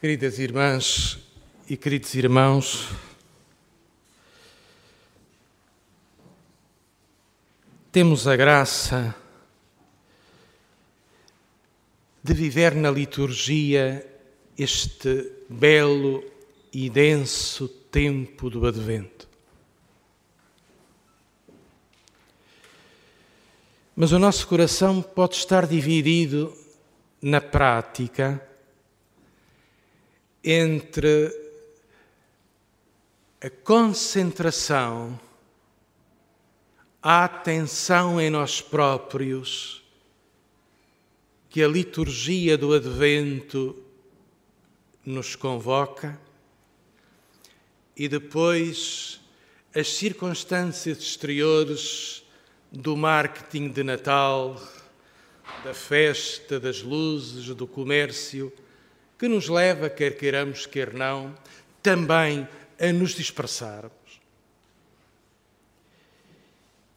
Queridas irmãs e queridos irmãos, temos a graça de viver na liturgia este belo e denso tempo do Advento. Mas o nosso coração pode estar dividido na prática entre a concentração, a atenção em nós próprios, que a liturgia do Advento nos convoca, e depois as circunstâncias exteriores do marketing de Natal, da festa, das luzes, do comércio que nos leva, quer queiramos, quer não, também a nos dispersarmos.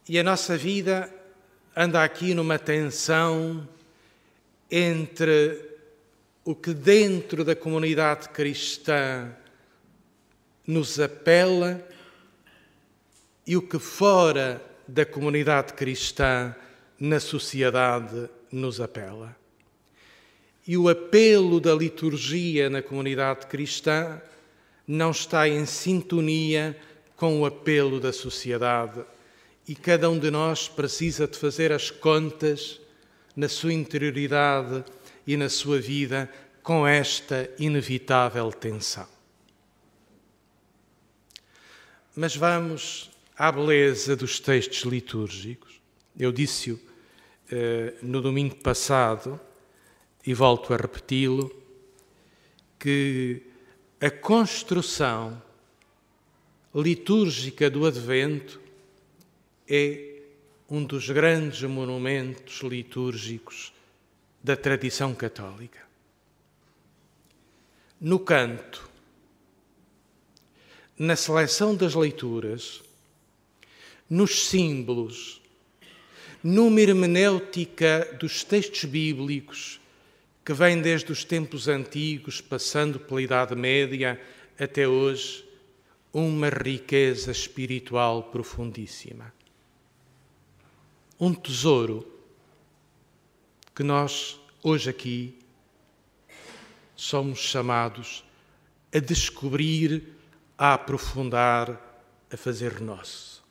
E a nossa vida anda aqui numa tensão entre o que dentro da comunidade cristã nos apela e o que fora da comunidade cristã na sociedade nos apela. E o apelo da liturgia na comunidade cristã não está em sintonia com o apelo da sociedade. E cada um de nós precisa de fazer as contas na sua interioridade e na sua vida com esta inevitável tensão. Mas vamos à beleza dos textos litúrgicos. Eu disse-o eh, no domingo passado e volto a repeti-lo, que a construção litúrgica do Advento é um dos grandes monumentos litúrgicos da tradição católica. No canto, na seleção das leituras, nos símbolos, numa hermenêutica dos textos bíblicos que vem desde os tempos antigos, passando pela Idade Média até hoje, uma riqueza espiritual profundíssima. Um tesouro que nós, hoje aqui, somos chamados a descobrir, a aprofundar, a fazer nosso.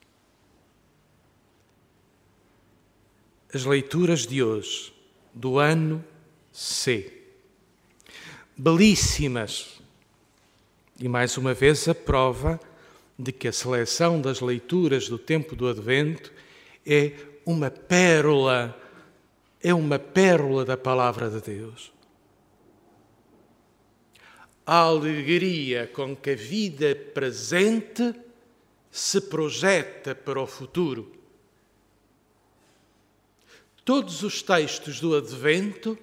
As leituras de hoje, do ano C. Belíssimas. E mais uma vez a prova de que a seleção das leituras do tempo do Advento é uma pérola, é uma pérola da palavra de Deus. A alegria com que a vida presente se projeta para o futuro. Todos os textos do Advento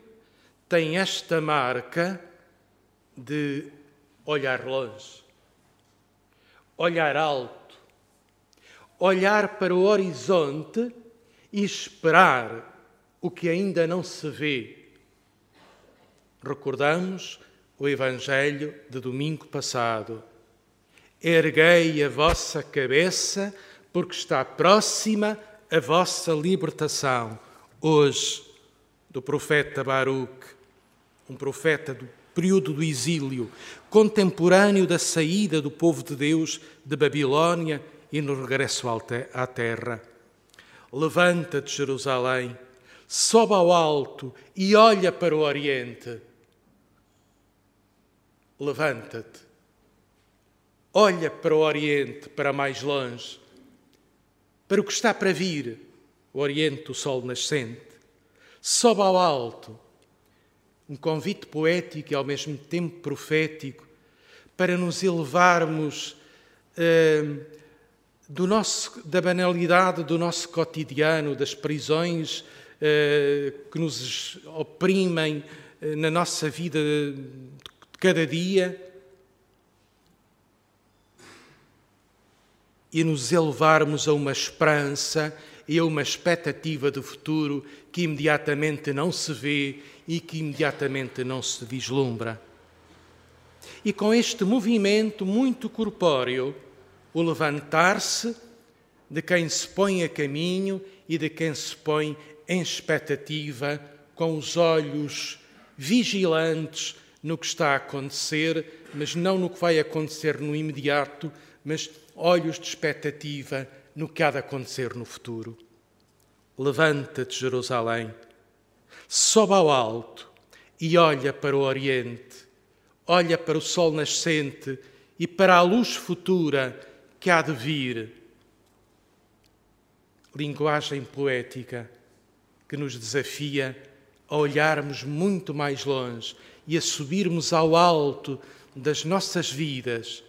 tem esta marca de olhar longe, olhar alto, olhar para o horizonte e esperar o que ainda não se vê. Recordamos o Evangelho de domingo passado. Erguei a vossa cabeça, porque está próxima a vossa libertação. Hoje, do profeta Baruch, um profeta do período do exílio, contemporâneo da saída do povo de Deus de Babilônia e no regresso à terra. Levanta-te, Jerusalém, sobe ao alto e olha para o Oriente. Levanta-te, olha para o Oriente, para mais longe, para o que está para vir, o Oriente, o sol nascente. Sobe ao alto um convite poético e ao mesmo tempo profético para nos elevarmos uh, do nosso, da banalidade do nosso cotidiano, das prisões uh, que nos oprimem uh, na nossa vida de cada dia e nos elevarmos a uma esperança e a uma expectativa de futuro que imediatamente não se vê e que imediatamente não se vislumbra. e com este movimento muito corpóreo, o levantar-se de quem se põe a caminho e de quem se põe em expectativa, com os olhos vigilantes no que está a acontecer, mas não no que vai acontecer no imediato, mas olhos de expectativa no que há de acontecer no futuro. Levanta-te, Jerusalém, sobe ao alto e olha para o Oriente, olha para o sol nascente e para a luz futura que há de vir. Linguagem poética que nos desafia a olharmos muito mais longe e a subirmos ao alto das nossas vidas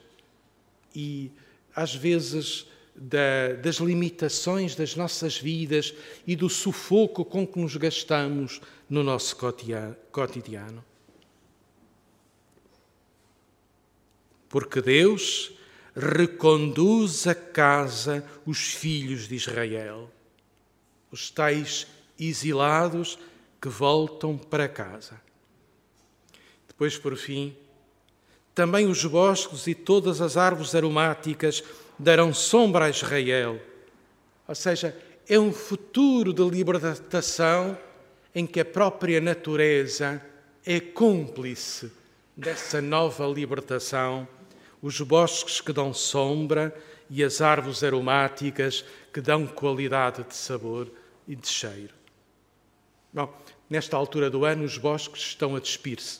e, às vezes, da, das limitações das nossas vidas e do sufoco com que nos gastamos no nosso cotidiano. Porque Deus reconduz a casa os filhos de Israel, os tais exilados que voltam para casa. Depois, por fim, também os bosques e todas as árvores aromáticas darão sombra a Israel. Ou seja, é um futuro de libertação em que a própria natureza é cúmplice dessa nova libertação. Os bosques que dão sombra e as árvores aromáticas que dão qualidade de sabor e de cheiro. Bom, nesta altura do ano, os bosques estão a despir-se.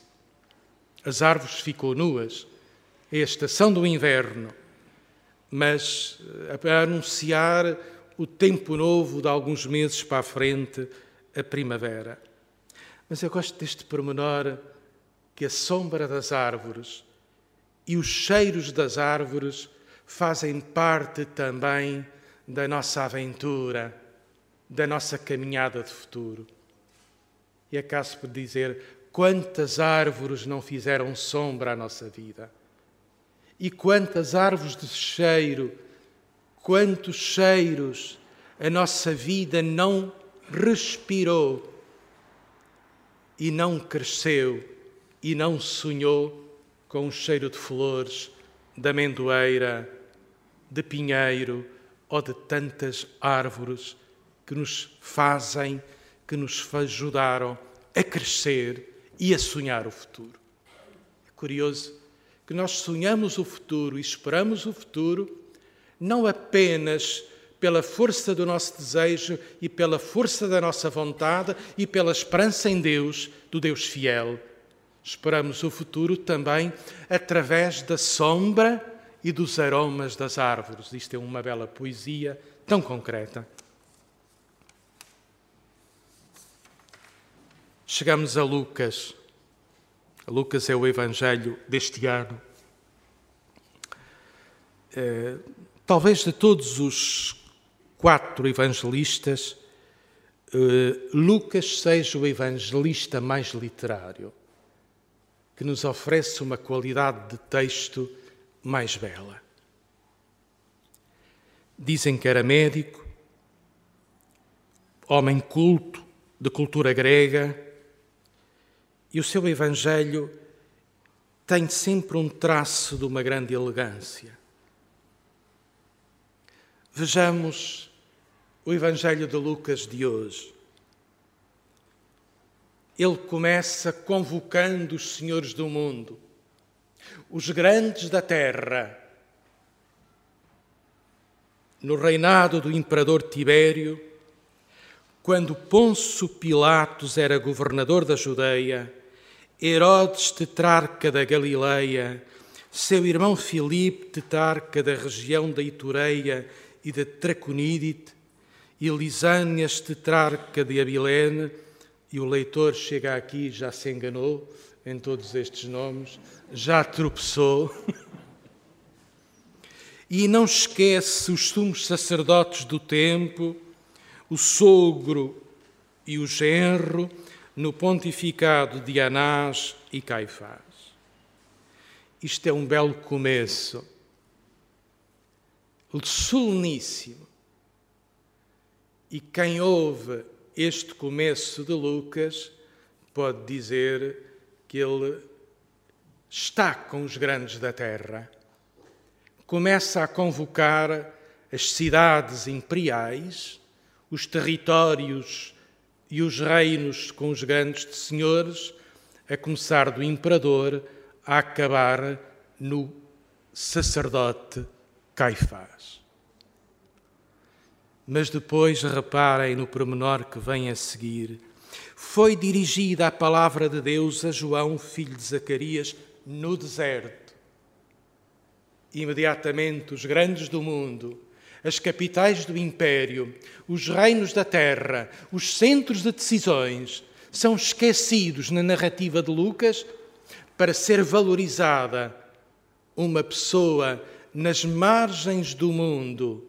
As árvores ficam nuas. É a estação do inverno mas eh, a anunciar o tempo novo de alguns meses para a frente, a primavera. Mas eu gosto deste pormenor que a sombra das árvores e os cheiros das árvores fazem parte também da nossa aventura, da nossa caminhada de futuro. E acaso por dizer quantas árvores não fizeram sombra à nossa vida? E quantas árvores de cheiro, quantos cheiros a nossa vida não respirou e não cresceu e não sonhou com o cheiro de flores, de amendoeira, de pinheiro ou de tantas árvores que nos fazem, que nos ajudaram a crescer e a sonhar o futuro. É curioso que nós sonhamos o futuro e esperamos o futuro, não apenas pela força do nosso desejo e pela força da nossa vontade e pela esperança em Deus, do Deus fiel. Esperamos o futuro também através da sombra e dos aromas das árvores. Isto é uma bela poesia tão concreta. Chegamos a Lucas. Lucas é o Evangelho deste ano. É, talvez de todos os quatro evangelistas, é, Lucas seja o evangelista mais literário, que nos oferece uma qualidade de texto mais bela. Dizem que era médico, homem culto, de cultura grega, e o seu Evangelho tem sempre um traço de uma grande elegância. Vejamos o Evangelho de Lucas de hoje. Ele começa convocando os senhores do mundo, os grandes da terra. No reinado do imperador Tibério, quando Ponço Pilatos era governador da Judeia, Herodes, tetrarca da Galileia, seu irmão Filipe, tetrarca da região da Itureia e da Traconídite, e Lisânias, tetrarca de Abilene, e o leitor chega aqui já se enganou em todos estes nomes, já tropeçou. e não esquece os sumos sacerdotes do tempo, o sogro e o genro, no pontificado de Anás e Caifás. Isto é um belo começo, soleníssimo. E quem ouve este começo de Lucas pode dizer que ele está com os grandes da terra. Começa a convocar as cidades imperiais, os territórios e os reinos com os grandes de senhores, a começar do imperador a acabar no sacerdote Caifás. Mas depois reparem no pormenor que vem a seguir. Foi dirigida a palavra de Deus a João, filho de Zacarias, no deserto. Imediatamente os grandes do mundo, as capitais do império, os reinos da terra, os centros de decisões são esquecidos na narrativa de Lucas para ser valorizada uma pessoa nas margens do mundo,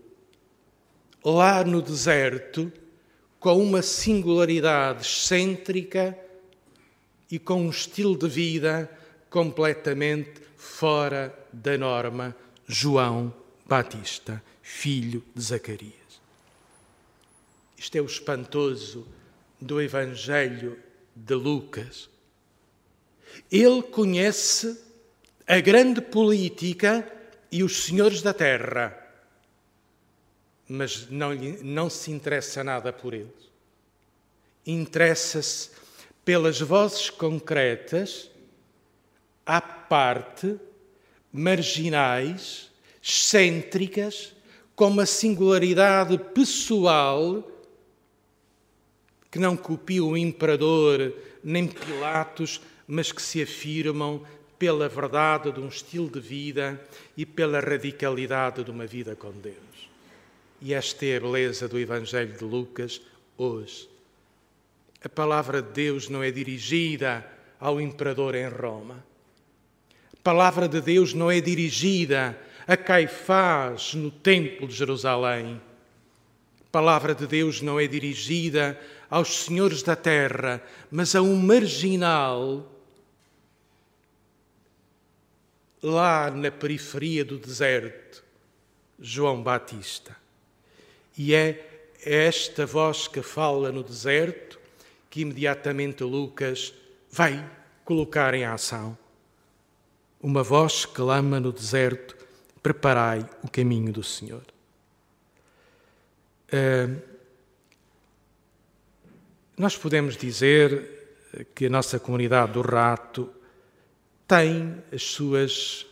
lá no deserto, com uma singularidade excêntrica e com um estilo de vida completamente fora da norma, João Batista, filho de Zacarias. Isto é o espantoso do Evangelho de Lucas. Ele conhece a grande política e os senhores da terra, mas não, não se interessa nada por eles. Interessa-se pelas vozes concretas à parte, marginais, excêntricas, com uma singularidade pessoal que não copiam o imperador nem Pilatos, mas que se afirmam pela verdade de um estilo de vida e pela radicalidade de uma vida com Deus. E esta é a beleza do Evangelho de Lucas hoje. A palavra de Deus não é dirigida ao imperador em Roma palavra de Deus não é dirigida a Caifás no Templo de Jerusalém. A palavra de Deus não é dirigida aos senhores da terra, mas a um marginal lá na periferia do deserto, João Batista. E é esta voz que fala no deserto que imediatamente Lucas vai colocar em ação. Uma voz clama no deserto: Preparai o caminho do Senhor. Uh, nós podemos dizer que a nossa comunidade do rato tem as suas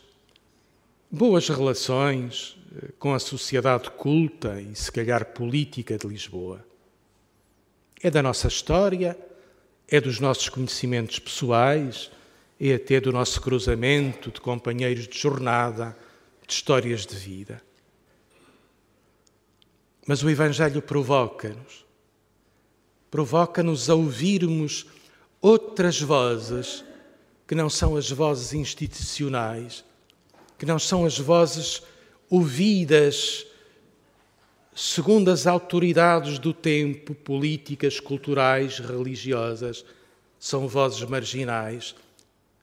boas relações eh, com a sociedade culta e, se calhar, política de Lisboa. É da nossa história, é dos nossos conhecimentos pessoais e até do nosso cruzamento de companheiros de jornada, de histórias de vida. Mas o Evangelho provoca-nos. Provoca-nos a ouvirmos outras vozes que não são as vozes institucionais, que não são as vozes ouvidas segundo as autoridades do tempo, políticas, culturais, religiosas, são vozes marginais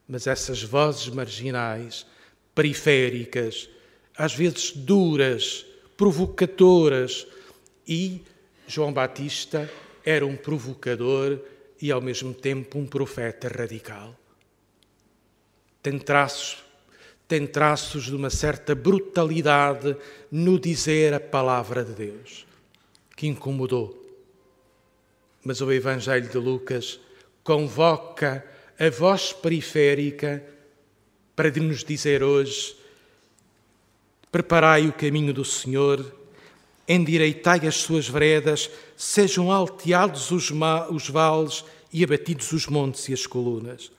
mas essas vozes marginais, periféricas, às vezes duras, provocadoras, e João Batista era um provocador e ao mesmo tempo um profeta radical. Tem traços, tem traços de uma certa brutalidade no dizer a palavra de Deus, que incomodou. Mas o Evangelho de Lucas convoca a voz periférica para nos dizer hoje: preparai o caminho do Senhor, endireitai as suas veredas, sejam alteados os, os vales e abatidos os montes e as colunas.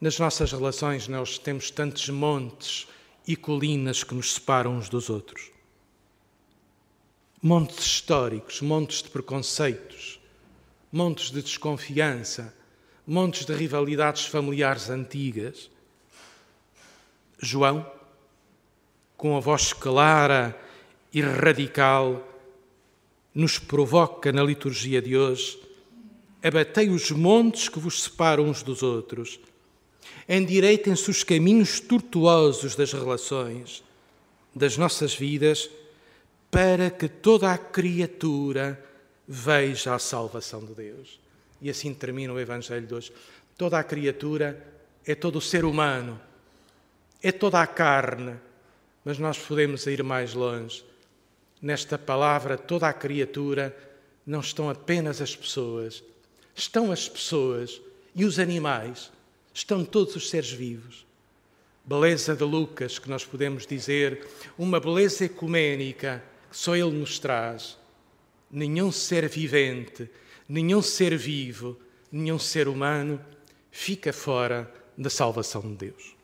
Nas nossas relações, nós temos tantos montes e colinas que nos separam uns dos outros. Montes históricos, montes de preconceitos, montes de desconfiança, montes de rivalidades familiares antigas. João, com a voz clara e radical, nos provoca na liturgia de hoje: abatei os montes que vos separam uns dos outros, endireitem-se os caminhos tortuosos das relações, das nossas vidas, para que toda a criatura veja a salvação de Deus. E assim termina o Evangelho de hoje. Toda a criatura é todo o ser humano, é toda a carne, mas nós podemos ir mais longe. Nesta palavra, toda a criatura não estão apenas as pessoas, estão as pessoas e os animais, estão todos os seres vivos. Beleza de Lucas, que nós podemos dizer, uma beleza ecumênica que só Ele nos traz. Nenhum ser vivente, nenhum ser vivo, nenhum ser humano fica fora da salvação de Deus.